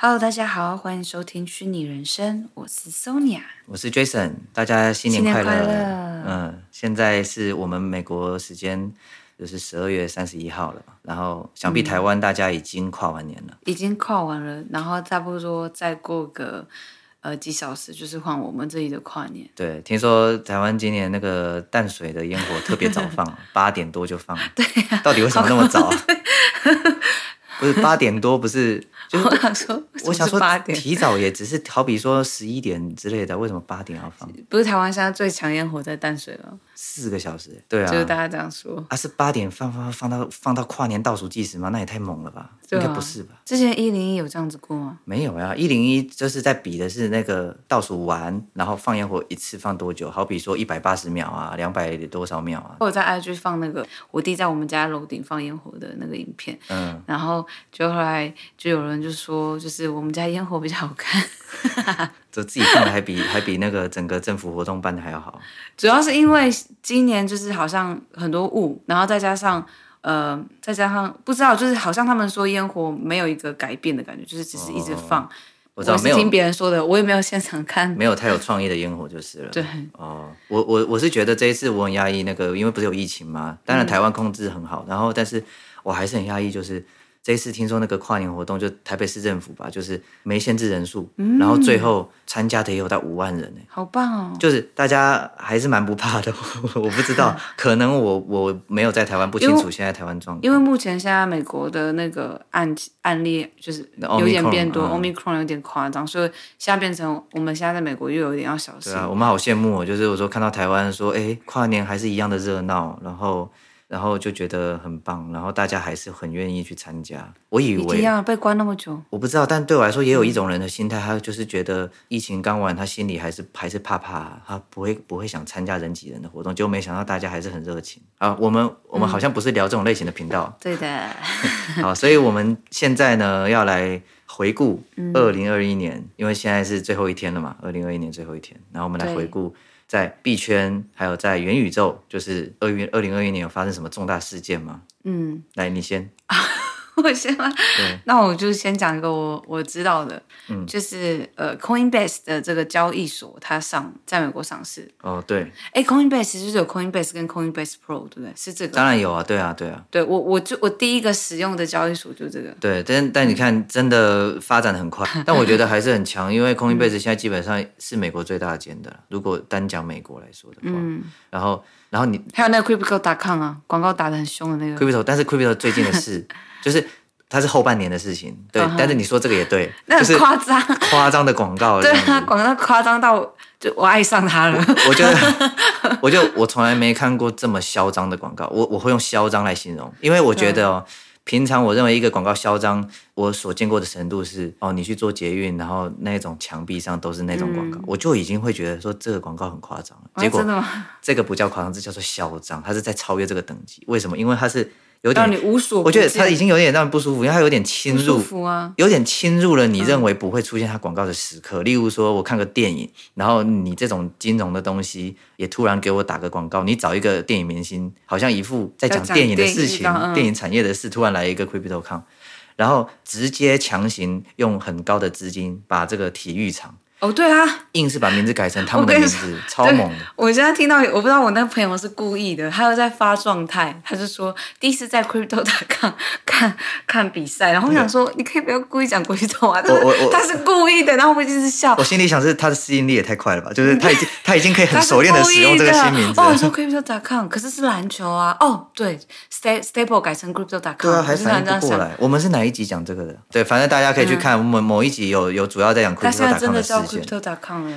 Hello，大家好，欢迎收听虚拟人生，我是 Sonia，我是 Jason，大家新年快乐。快乐嗯，现在是我们美国时间就是十二月三十一号了，然后想必台湾大家已经跨完年了，嗯、已经跨完了，然后差不多再过个呃几小时就是换我们这里的跨年。对，听说台湾今年那个淡水的烟火特别早放，八点多就放。对、啊，到底为什么那么早？不是八点多，不是。就是、我想说，我想说，提早也只是好比说十一点之类的，为什么八点要放？不是台湾现在最强烟火在淡水了，四个小时，对啊，就是大家这样说。啊，是八点放放放到放到跨年倒数计时吗？那也太猛了吧？应该不是吧？之前一零一有这样子过吗？没有呀，一零一就是在比的是那个倒数完，然后放烟火一次放多久？好比说一百八十秒啊，两百多少秒啊？我在 IG 放那个我弟在我们家楼顶放烟火的那个影片，嗯，然后就后来就有人就说，就是。我们家烟火比较好看，就自己放的还比还比那个整个政府活动办的还要好。主要是因为今年就是好像很多雾，然后再加上呃再加上不知道，就是好像他们说烟火没有一个改变的感觉，就是只是一直放。哦、我知道，我是听别人说的，我也没有现场看，没有太有创意的烟火就是了。对，哦，我我我是觉得这一次我很压抑，那个因为不是有疫情吗？当然台湾控制很好，嗯、然后但是我还是很压抑，就是。这次听说那个跨年活动，就台北市政府吧，就是没限制人数，嗯、然后最后参加的也有到五万人呢，好棒哦！就是大家还是蛮不怕的，我 不知道，可能我我没有在台湾，不清楚现在台湾状况。因为目前现在美国的那个案案例就是有点变多，Omicron 有点夸张，所以现在变成我们现在在美国又有点要小心。对啊，我们好羡慕哦，就是我说看到台湾说，哎，跨年还是一样的热闹，然后。然后就觉得很棒，然后大家还是很愿意去参加。我以为一样被关那么久，我不知道，但对我来说也有一种人的心态，他就是觉得疫情刚完，他心里还是还是怕怕，他不会不会想参加人挤人的活动。结果没想到大家还是很热情啊！我们我们好像不是聊这种类型的频道，嗯、对的。好，所以我们现在呢要来回顾二零二一年，嗯、因为现在是最后一天了嘛，二零二一年最后一天，然后我们来回顾。在币圈，还有在元宇宙，就是二月二零二一年有发生什么重大事件吗？嗯，来，你先。我先吗？对 那我就先讲一个我我知道的，嗯，就是呃，Coinbase 的这个交易所，它上在美国上市。哦，对。哎，Coinbase 就是有 Coinbase 跟 Coinbase Pro，对不对？是这个？当然有啊，对啊，对啊。对我，我就我第一个使用的交易所就这个。对，但但你看，真的发展的很快，但我觉得还是很强，因为 Coinbase 现在基本上是美国最大间的。如果单讲美国来说的话，嗯，然后然后你还有那个 Crypto.com 啊，广告打的很凶的那个 Crypto，但是 Crypto 最近的事。就是它是后半年的事情，对。Uh huh. 但是你说这个也对，那很夸张，夸张的广告，对啊，广告夸张到就我爱上它了。我觉得，我就我从来没看过这么嚣张的广告，我我会用嚣张来形容，因为我觉得哦，平常我认为一个广告嚣张，我所见过的程度是哦，你去做捷运，然后那种墙壁上都是那种广告，嗯、我就已经会觉得说这个广告很夸张了。结果、啊、这个不叫夸张，这叫做嚣张，它是在超越这个等级。为什么？因为它是。有点，让你无所不，我觉得他已经有点让人不舒服，因为他有点侵入，啊、有点侵入了你认为不会出现他广告的时刻。嗯、例如说，我看个电影，然后你这种金融的东西也突然给我打个广告，你找一个电影明星，好像一副在讲电影的事情，电影，电影产业的事，突然来一个 Crypto.com，然后直接强行用很高的资金把这个体育场。哦，对啊，硬是把名字改成他们的名字，超猛的。我现在听到，我不知道我那个朋友是故意的，他又在发状态，他就说第一次在 Crypto.com 看看比赛，然后我想说，你可以不要故意讲 Crypto 啊，但是他是故意的，然后我一直笑。我心里想是他的适应力也太快了吧，就是他已经他已经可以很熟练的使用这个新名字。哦，说 Crypto.com，可是是篮球啊。哦，对，Staple 改成 Crypto.com，对啊，还反应不过来。我们是哪一集讲这个的？对，反正大家可以去看我们某一集有有主要在讲 Crypto.com 的事。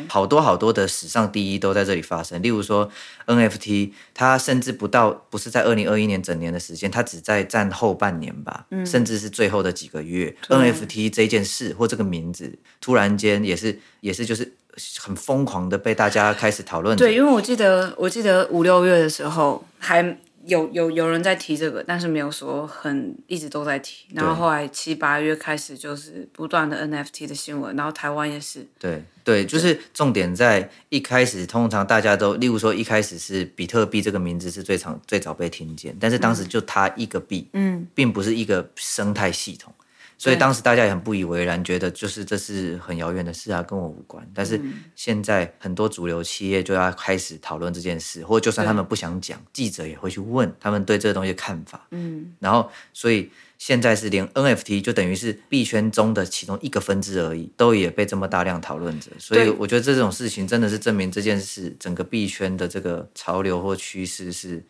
好多好多的史上第一都在这里发生，例如说 NFT，它甚至不到不是在二零二一年整年的时间，它只在占后半年吧，嗯、甚至是最后的几个月，NFT 这件事或这个名字，突然间也是也是就是很疯狂的被大家开始讨论。对，因为我记得我记得五六月的时候还。有有有人在提这个，但是没有说很一直都在提。然后后来七八月开始就是不断的 NFT 的新闻，然后台湾也是。对对，就是重点在一开始，通常大家都，例如说一开始是比特币这个名字是最常最早被听见，但是当时就它一个币，嗯，并不是一个生态系统。所以当时大家也很不以为然，觉得就是这是很遥远的事啊，跟我无关。但是现在很多主流企业就要开始讨论这件事，或者就算他们不想讲，记者也会去问他们对这个东西的看法。嗯，然后所以。现在是连 NFT 就等于是币圈中的其中一个分支而已，都也被这么大量讨论着，所以我觉得这种事情真的是证明这件事整个币圈的这个潮流或趋势是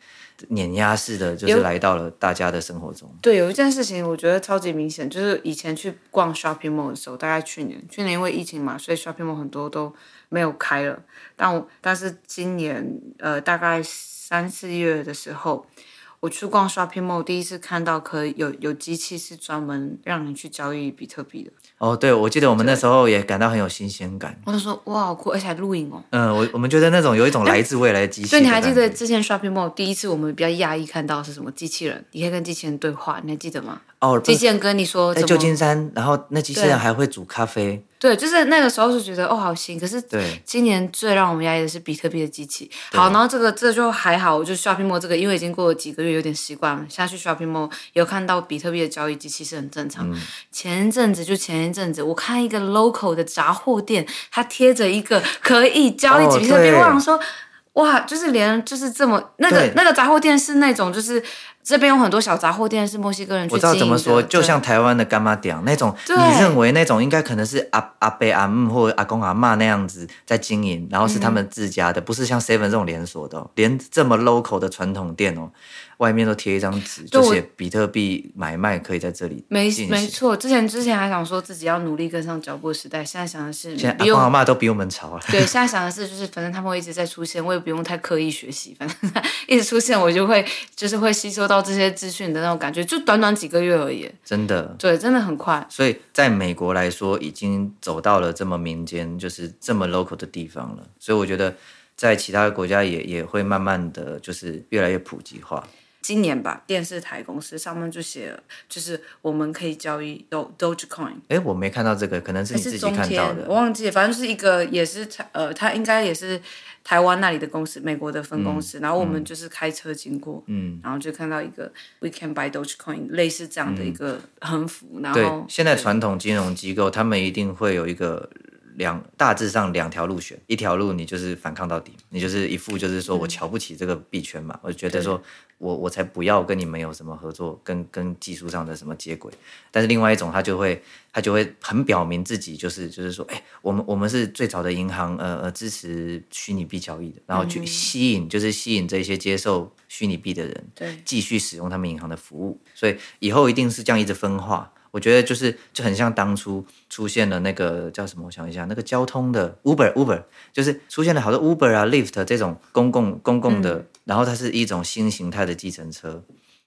碾压式的，就是来到了大家的生活中。对，有一件事情我觉得超级明显，就是以前去逛 shopping mall 的时候，大概去年，去年因为疫情嘛，所以 shopping mall 很多都没有开了，但我但是今年呃大概三四月的时候。我去逛 shopping mall，第一次看到可以有有机器是专门让你去交易比特币的。哦，对，我记得我们那时候也感到很有新鲜感。我就说哇，好酷，而且还录影哦。嗯，我我们觉得那种有一种来自未来的机器。所以你还记得之前 shopping mall 第一次我们比较讶异看到是什么机器人？你可以跟机器人对话，你还记得吗？哦，机器人跟你说，在旧金山，然后那机器人还会煮咖啡。对，就是那个时候是觉得哦，好新。可是今年最让我们压抑的是比特币的机器。好，然后这个这就还好，我就 shopping mall 这个，因为已经过了几个月，有点习惯了。下去 shopping mall 有看到比特币的交易机器是很正常。嗯、前一阵子就前一阵子，我看一个 local 的杂货店，它贴着一个可以交易比特币，我想说，哇，就是连就是这么那个那个杂货店是那种就是。这边有很多小杂货店，是墨西哥人。我知道怎么说，就像台湾的干妈店那种，你认为那种应该可能是阿阿伯阿姆或阿公阿嬷那样子在经营，然后是他们自家的，嗯、不是像 Seven 这种连锁的，连这么 local 的传统店哦。外面都贴一张纸，就写比特币买卖可以在这里。没没错，之前之前还想说自己要努力跟上脚步的时代，现在想的是，现在阿公阿嬷都比我们潮了。对，现在想的是，就是反正他们会一直在出现，我也不用太刻意学习，反正 一直出现，我就会就是会吸收到这些资讯的那种感觉，就短短几个月而已。真的，对，真的很快。所以在美国来说，已经走到了这么民间，就是这么 local 的地方了。所以我觉得，在其他的国家也也会慢慢的就是越来越普及化。今年吧，电视台公司上面就写了，就是我们可以交易 Dogecoin。哎，我没看到这个，可能是你自己看到的。我忘记了，反正就是一个，也是台呃，他应该也是台湾那里的公司，美国的分公司。嗯、然后我们就是开车经过，嗯，然后就看到一个 We can buy Dogecoin，类似这样的一个横幅。嗯、然后，现在传统金融机构他们一定会有一个。两大致上两条路选，一条路你就是反抗到底，你就是一副就是说我瞧不起这个币圈嘛，嗯、我觉得说我我才不要跟你们有什么合作，跟跟技术上的什么接轨。但是另外一种他就会他就会很表明自己就是就是说，哎、欸，我们我们是最早的银行，呃呃支持虚拟币交易的，然后去吸引、嗯、就是吸引这些接受虚拟币的人，对，继续使用他们银行的服务，所以以后一定是这样一直分化。我觉得就是就很像当初出现了那个叫什么？我想一下，那个交通的 Uber Uber，就是出现了好多 Uber 啊、Lyft 这种公共公共的，嗯、然后它是一种新形态的计程车，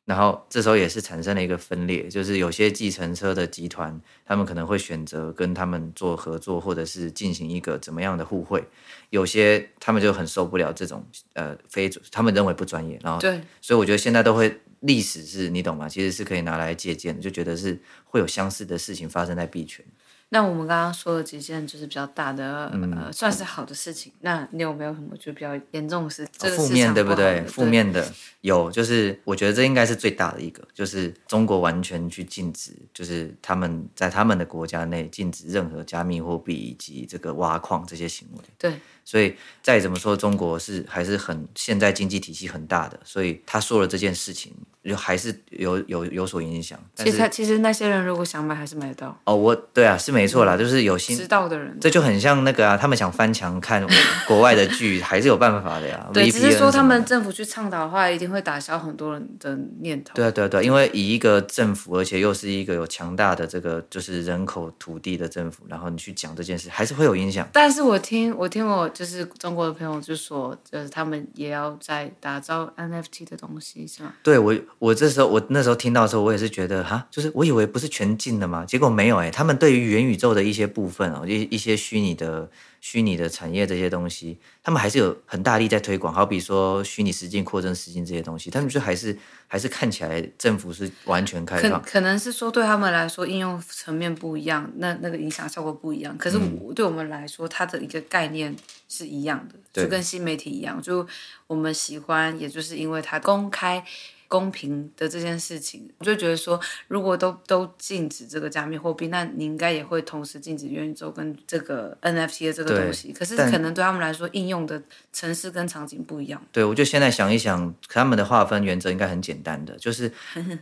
然后这时候也是产生了一个分裂，就是有些计程车的集团，他们可能会选择跟他们做合作，或者是进行一个怎么样的互惠，有些他们就很受不了这种呃非他们认为不专业，然后对，所以我觉得现在都会。历史是你懂吗？其实是可以拿来借鉴的，就觉得是会有相似的事情发生在币圈。那我们刚刚说了几件就是比较大的，嗯、呃，算是好的事情。那你有没有什么就比较严重的事？这个、负面对不对？负面的有，就是我觉得这应该是最大的一个，就是中国完全去禁止，就是他们在他们的国家内禁止任何加密货币以及这个挖矿这些行为。对。所以再怎么说，中国是还是很现在经济体系很大的，所以他说了这件事情，就还是有有有所影响。其实其实那些人如果想买，还是买得到。哦，我对啊，是没错啦，就是有心知道的人，这就很像那个啊，他们想翻墙看国外的剧，还是有办法的呀。对，只是说他们政府去倡导的话，一定会打消很多人的念头。对啊，对啊，对啊，因为以一个政府，而且又是一个有强大的这个就是人口土地的政府，然后你去讲这件事，还是会有影响。但是我听我听我就是中国的。朋友就说，就是他们也要在打造 NFT 的东西，是吗？对我，我这时候我那时候听到的时候，我也是觉得哈，就是我以为不是全禁的嘛，结果没有哎，他们对于元宇宙的一些部分哦，一一些虚拟的。虚拟的产业这些东西，他们还是有很大力在推广。好比说虚拟实境、扩增实境这些东西，他们就还是还是看起来政府是完全开放。可可能是说对他们来说应用层面不一样，那那个影响效果不一样。可是对我们来说，它的一个概念是一样的，就跟新媒体一样，就我们喜欢，也就是因为它公开。公平的这件事情，我就觉得说，如果都都禁止这个加密货币，那你应该也会同时禁止元宇宙跟这个 NFT 的这个东西。可是可能对他们来说，应用的城市跟场景不一样。对，我就现在想一想，他们的划分原则应该很简单的，就是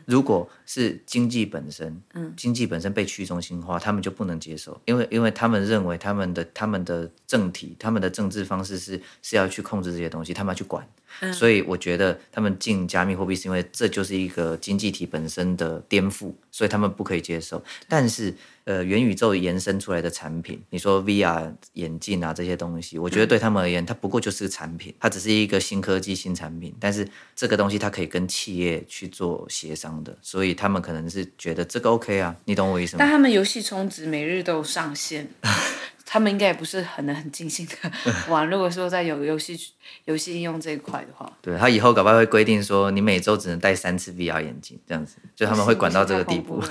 如果是经济本身，嗯，经济本身被去中心化，他们就不能接受，因为因为他们认为他们的他们的政体，他们的政治方式是是要去控制这些东西，他们要去管。嗯、所以我觉得他们进加密货币是因为这就是一个经济体本身的颠覆，所以他们不可以接受。但是，呃，元宇宙延伸出来的产品，你说 VR 眼镜啊这些东西，我觉得对他们而言，它不过就是个产品，它只是一个新科技、新产品。但是这个东西它可以跟企业去做协商的，所以他们可能是觉得这个 OK 啊，你懂我意思吗？但他们游戏充值每日都有上线。他们应该也不是很能很尽兴的 玩。如果说在有游戏游戏应用这一块的话，对，他以后搞不好会规定说，你每周只能戴三次 VR 眼镜，这样子，就他们会管到这个地步。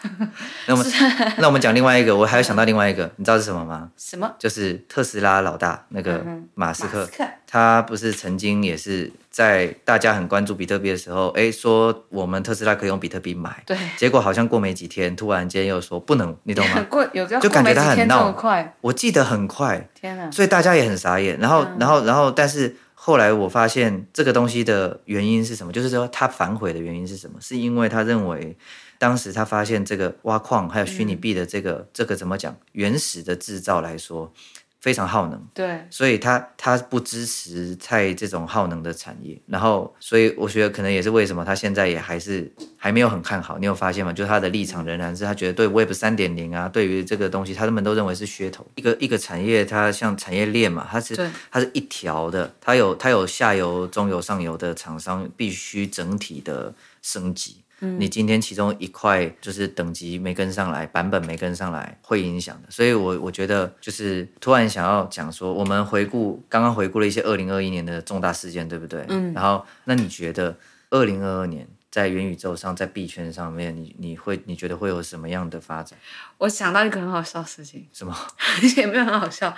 那我们那我们讲另外一个，我还有想到另外一个，你知道是什么吗？什么？就是特斯拉老大那个马斯克，他不是曾经也是。在大家很关注比特币的时候，哎，说我们特斯拉可以用比特币买，对，结果好像过没几天，突然间又说不能，你懂吗？过有就感觉他很闹，我记得很快，天哪！所以大家也很傻眼。然后，然后，然后，但是后来我发现这个东西的原因是什么？就是说他反悔的原因是什么？是因为他认为当时他发现这个挖矿还有虚拟币的这个、嗯、这个怎么讲原始的制造来说。非常耗能，对，所以他他不支持在这种耗能的产业，然后所以我觉得可能也是为什么他现在也还是还没有很看好。你有发现吗？就是他的立场仍然是他觉得对 Web 三点零啊，对于这个东西，他们都认为是噱头。一个一个产业，它像产业链嘛，它是它是一条的，它有它有下游、中游、上游的厂商，必须整体的升级。你今天其中一块就是等级没跟上来，版本没跟上来，会影响的。所以我，我我觉得就是突然想要讲说，我们回顾刚刚回顾了一些二零二一年的重大事件，对不对？嗯。然后，那你觉得二零二二年？在元宇宙上，在币圈上面，你你会你觉得会有什么样的发展？我想到一个很好笑的事情，什么？也没有很好笑，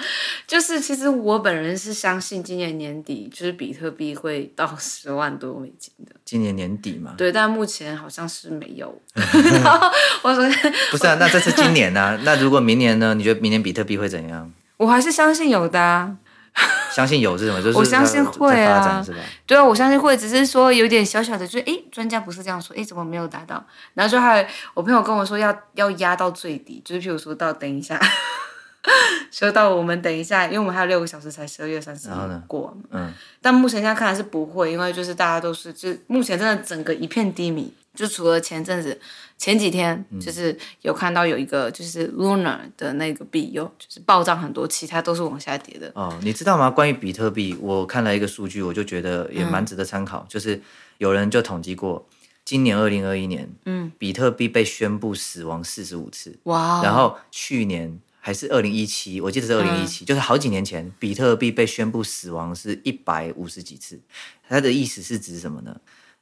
就是其实我本人是相信今年年底就是比特币会到十万多美金的。今年年底嘛？对，但目前好像是没有。然后我说 不是啊，那这是今年啊，那如果明年呢？你觉得明年比特币会怎样？我还是相信有的啊。相信有是什么？就是我相信会啊，对啊，我相信会，只是说有点小小的，就是哎，专家不是这样说，哎，怎么没有达到？然后就还有我朋友跟我说要要压到最低，就是譬如说到等一下，说到我们等一下，因为我们还有六个小时才十二月三十号过，嗯，但目前现在看来是不会，因为就是大家都是，就目前真的整个一片低迷。就除了前阵子前几天，就是有看到有一个就是 Luna 的那个币有就是暴涨很多，其他都是往下跌的。哦，你知道吗？关于比特币，我看了一个数据，我就觉得也蛮值得参考。嗯、就是有人就统计过，今年二零二一年，嗯，比特币被宣布死亡四十五次。哇！然后去年还是二零一七，我记得是二零一七，就是好几年前，比特币被宣布死亡是一百五十几次。它的意思是指什么呢？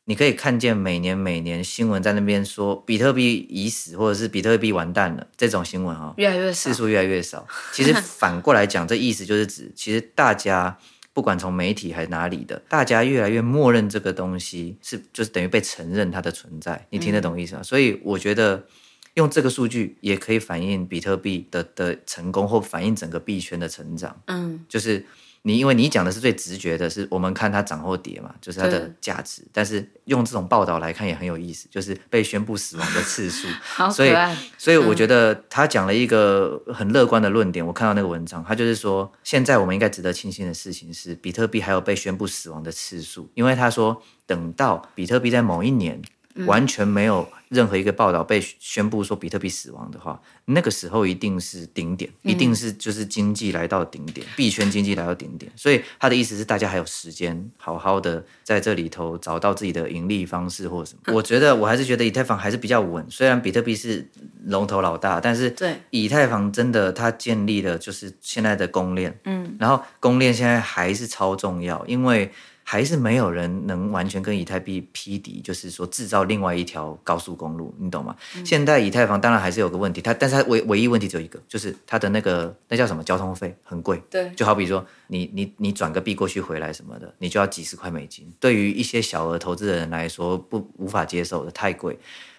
你可以看见每年每年新闻在那边说比特币已死，或者是比特币完蛋了这种新闻哈，越来越少，次数越来越少。其实 反过来讲，这意思就是指，其实大家不管从媒体还是哪里的，大家越来越默认这个东西是，就是等于被承认它的存在。你听得懂意思吗？嗯、所以我觉得用这个数据也可以反映比特币的的成功，或反映整个币圈的成长。嗯，就是。你因为你讲的是最直觉的，是我们看它涨或跌嘛，就是它的价值。但是用这种报道来看也很有意思，就是被宣布死亡的次数。所以，所以我觉得他讲了一个很乐观的论点。我看到那个文章，他就是说，现在我们应该值得庆幸的事情是，比特币还有被宣布死亡的次数，因为他说，等到比特币在某一年。完全没有任何一个报道被宣布说比特币死亡的话，那个时候一定是顶点，一定是就是经济来到顶点，币圈经济来到顶点。所以他的意思是，大家还有时间好好的在这里头找到自己的盈利方式或什么。我觉得我还是觉得以太坊还是比较稳，虽然比特币是龙头老大，但是对以太坊真的它建立了就是现在的公链，嗯，然后公链现在还是超重要，因为。还是没有人能完全跟以太币匹敌，就是说制造另外一条高速公路，你懂吗？嗯、现在以太坊当然还是有个问题，它但是它唯唯一问题只有一个，就是它的那个那叫什么交通费很贵，对，就好比说你你你转个币过去回来什么的，你就要几十块美金，对于一些小额投资的人来说不无法接受的，太贵。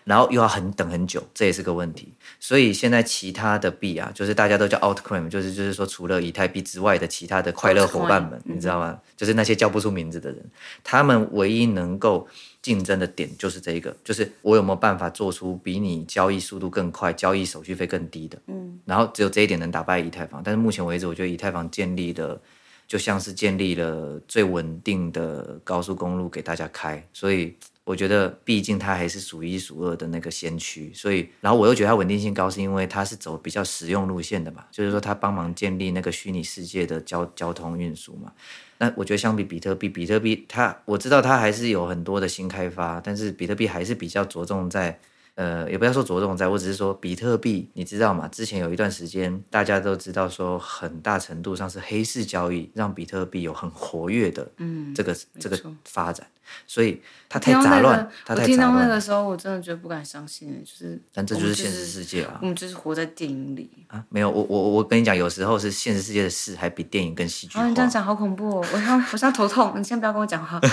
然后又要很等很久，这也是个问题。所以现在其他的币啊，就是大家都叫 altcoin，就是就是说除了以太币之外的其他的快乐伙伴们，你知道吗？就是那些叫不出名字的人，他们唯一能够竞争的点就是这一个，就是我有没有办法做出比你交易速度更快、交易手续费更低的。嗯。然后只有这一点能打败以太坊，但是目前为止，我觉得以太坊建立的就像是建立了最稳定的高速公路给大家开，所以。我觉得，毕竟它还是数一数二的那个先驱，所以，然后我又觉得它稳定性高，是因为它是走比较实用路线的嘛，就是说它帮忙建立那个虚拟世界的交交通运输嘛。那我觉得相比比特币，比特币它我知道它还是有很多的新开发，但是比特币还是比较着重在。呃，也不要说着重在，我只是说比特币，你知道吗？之前有一段时间，大家都知道说，很大程度上是黑市交易让比特币有很活跃的，嗯，这个这个发展，所以它太杂乱，它太杂乱。我听到那个时候，我真的觉得不敢相信，就是，但这就是现实世界啊，我们就是活在电影里啊。没有，我我我跟你讲，有时候是现实世界的事还比电影更戏剧化。你这样讲好恐怖哦，我现我现在头痛，你先不要跟我讲话。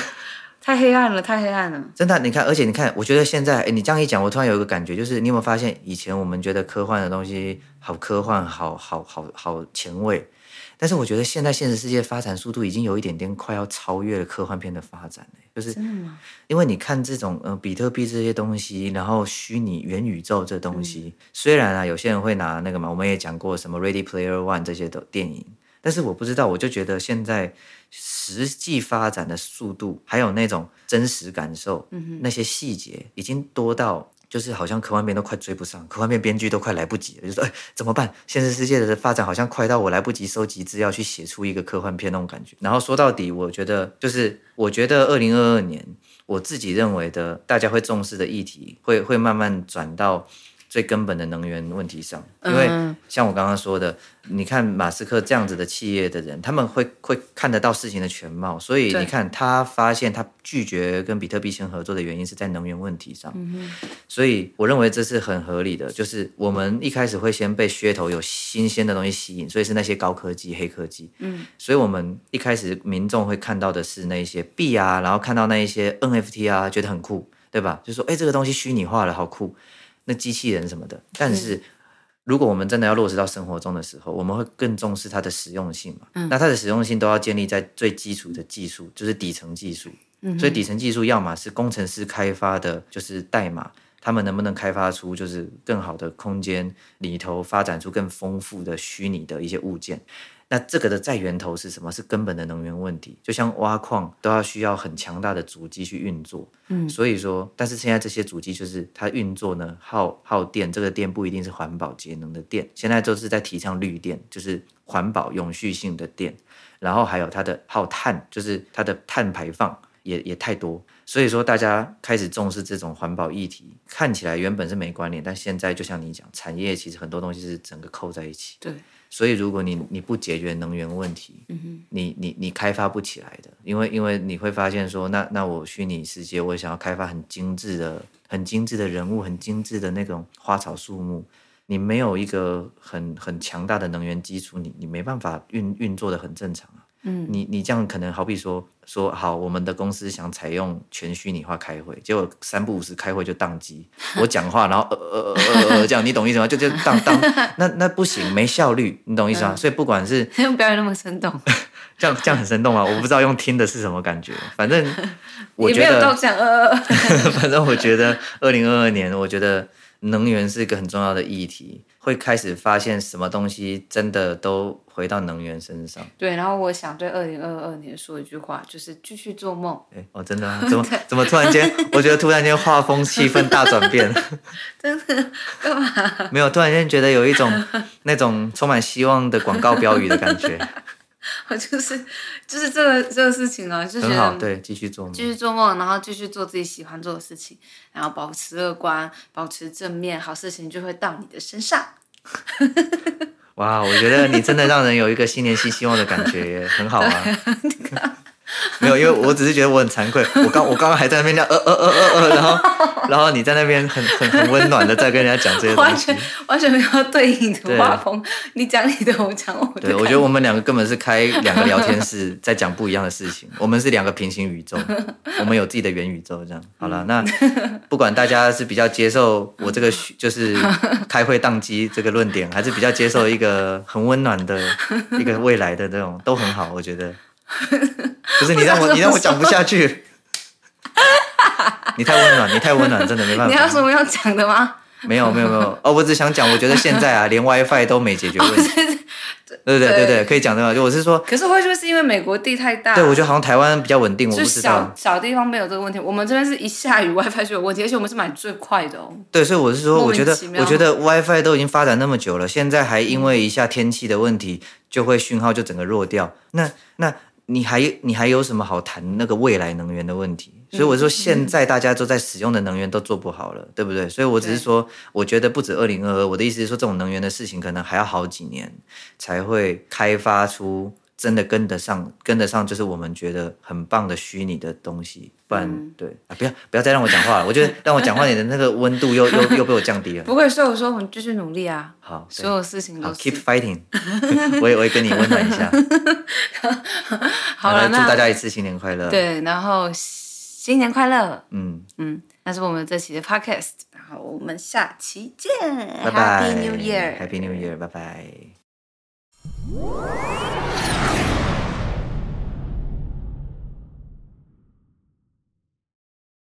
太黑暗了，太黑暗了！真的，你看，而且你看，我觉得现在，哎，你这样一讲，我突然有一个感觉，就是你有没有发现，以前我们觉得科幻的东西好科幻，好好好好前卫，但是我觉得现在现实世界发展速度已经有一点点快要超越了科幻片的发展，就是因为你看这种呃比特币这些东西，然后虚拟元宇宙这东西，虽然啊有些人会拿那个嘛，我们也讲过什么 Ready Player One 这些的电影，但是我不知道，我就觉得现在。实际发展的速度，还有那种真实感受，嗯、那些细节已经多到，就是好像科幻片都快追不上，科幻片编剧都快来不及了，就说哎怎么办？现实世界的发展好像快到我来不及收集资料去写出一个科幻片那种感觉。然后说到底，我觉得就是我觉得二零二二年，我自己认为的大家会重视的议题，会会慢慢转到。最根本的能源问题上，因为像我刚刚说的，你看马斯克这样子的企业的人，他们会会看得到事情的全貌，所以你看他发现他拒绝跟比特币先合作的原因是在能源问题上，所以我认为这是很合理的，就是我们一开始会先被噱头有新鲜的东西吸引，所以是那些高科技、黑科技，嗯，所以我们一开始民众会看到的是那些币啊，然后看到那一些 NFT 啊，觉得很酷，对吧？就说哎，这个东西虚拟化了，好酷。那机器人什么的，但是如果我们真的要落实到生活中的时候，我们会更重视它的实用性嘛？嗯，那它的实用性都要建立在最基础的技术，就是底层技术。嗯，所以底层技术要么是工程师开发的，就是代码，他们能不能开发出就是更好的空间里头发展出更丰富的虚拟的一些物件。那这个的在源头是什么？是根本的能源问题，就像挖矿都要需要很强大的主机去运作，嗯，所以说，但是现在这些主机就是它运作呢耗耗电，这个电不一定是环保节能的电，现在都是在提倡绿电，就是环保永续性的电，然后还有它的耗碳，就是它的碳排放也也太多，所以说大家开始重视这种环保议题，看起来原本是没关联，但现在就像你讲，产业其实很多东西是整个扣在一起，对。所以，如果你你不解决能源问题，嗯、哼你你你开发不起来的，因为因为你会发现说，那那我虚拟世界，我想要开发很精致的、很精致的人物、很精致的那种花草树木，你没有一个很很强大的能源基础，你你没办法运运作的很正常啊。嗯，你你这样可能好比说说好，我们的公司想采用全虚拟化开会，结果三不五时开会就宕机。我讲话，然后呃呃呃呃这样，你懂意思吗？就就当当，那那不行，没效率，你懂意思吗？所以不管是 用表演那么生动，这样这样很生动吗？我不知道用听的是什么感觉，反正 我觉得，也没有都讲呃呃，反正我觉得二零二二年，我觉得能源是一个很重要的议题。会开始发现什么东西真的都回到能源身上。对，然后我想对二零二二年说一句话，就是继续做梦。哎，哦，真的啊？怎么怎么突然间？我觉得突然间画风气氛大转变。真的？干嘛？没有，突然间觉得有一种那种充满希望的广告标语的感觉。我就是就是这个这个事情啊，就是很好，对，继续做梦，继续做梦，然后继续做自己喜欢做的事情，然后保持乐观，保持正面，好事情就会到你的身上。哇，我觉得你真的让人有一个新年新希望的感觉，很好啊。没有，因为我只是觉得我很惭愧。我刚我刚刚还在那边讲呃呃呃呃呃，然后然后你在那边很很很温暖的在跟人家讲这些东西，完全完全没有对应的画风。你讲你的，我讲我的。对，我觉得我们两个根本是开两个聊天室，在讲不一样的事情。我们是两个平行宇宙，我们有自己的元宇宙。这样好了，那 不管大家是比较接受我这个就是开会宕机这个论点，还是比较接受一个很温暖的一个未来的这种，都很好，我觉得。不是你让我，你让我讲不下去。你太温暖，你太温暖，真的没办法。你有什么要讲的吗？没有，没有，没有。哦，我只想讲，我觉得现在啊，连 WiFi 都没解决问题。对对对对，可以讲的嘛。就我是说，可是会不会是因为美国地太大？对，我觉得好像台湾比较稳定，我不知道。小小地方没有这个问题，我们这边是一下雨 WiFi 就有问题，而且我们是买最快的哦。对，所以我是说，我觉得我觉得 WiFi 都已经发展那么久了，现在还因为一下天气的问题，就会讯号就整个弱掉。那那。你还你还有什么好谈那个未来能源的问题？所以我说现在大家都在使用的能源都做不好了，对不对？所以我只是说，我觉得不止二零二二，我的意思是说，这种能源的事情可能还要好几年才会开发出真的跟得上，跟得上就是我们觉得很棒的虚拟的东西。不然，对啊，不要不要再让我讲话了，我觉得 让我讲话，你的那个温度又又又被我降低了。不会，所以我说我们继续努力啊。好，所有事情都好，keep fighting。我也我也跟你温暖一下。好了，祝大家一次新年快乐。对，然后新年快乐。嗯嗯，那是我们这期的 podcast，然后我们下期见。拜拜。Happy New Year。Happy New Year，拜拜。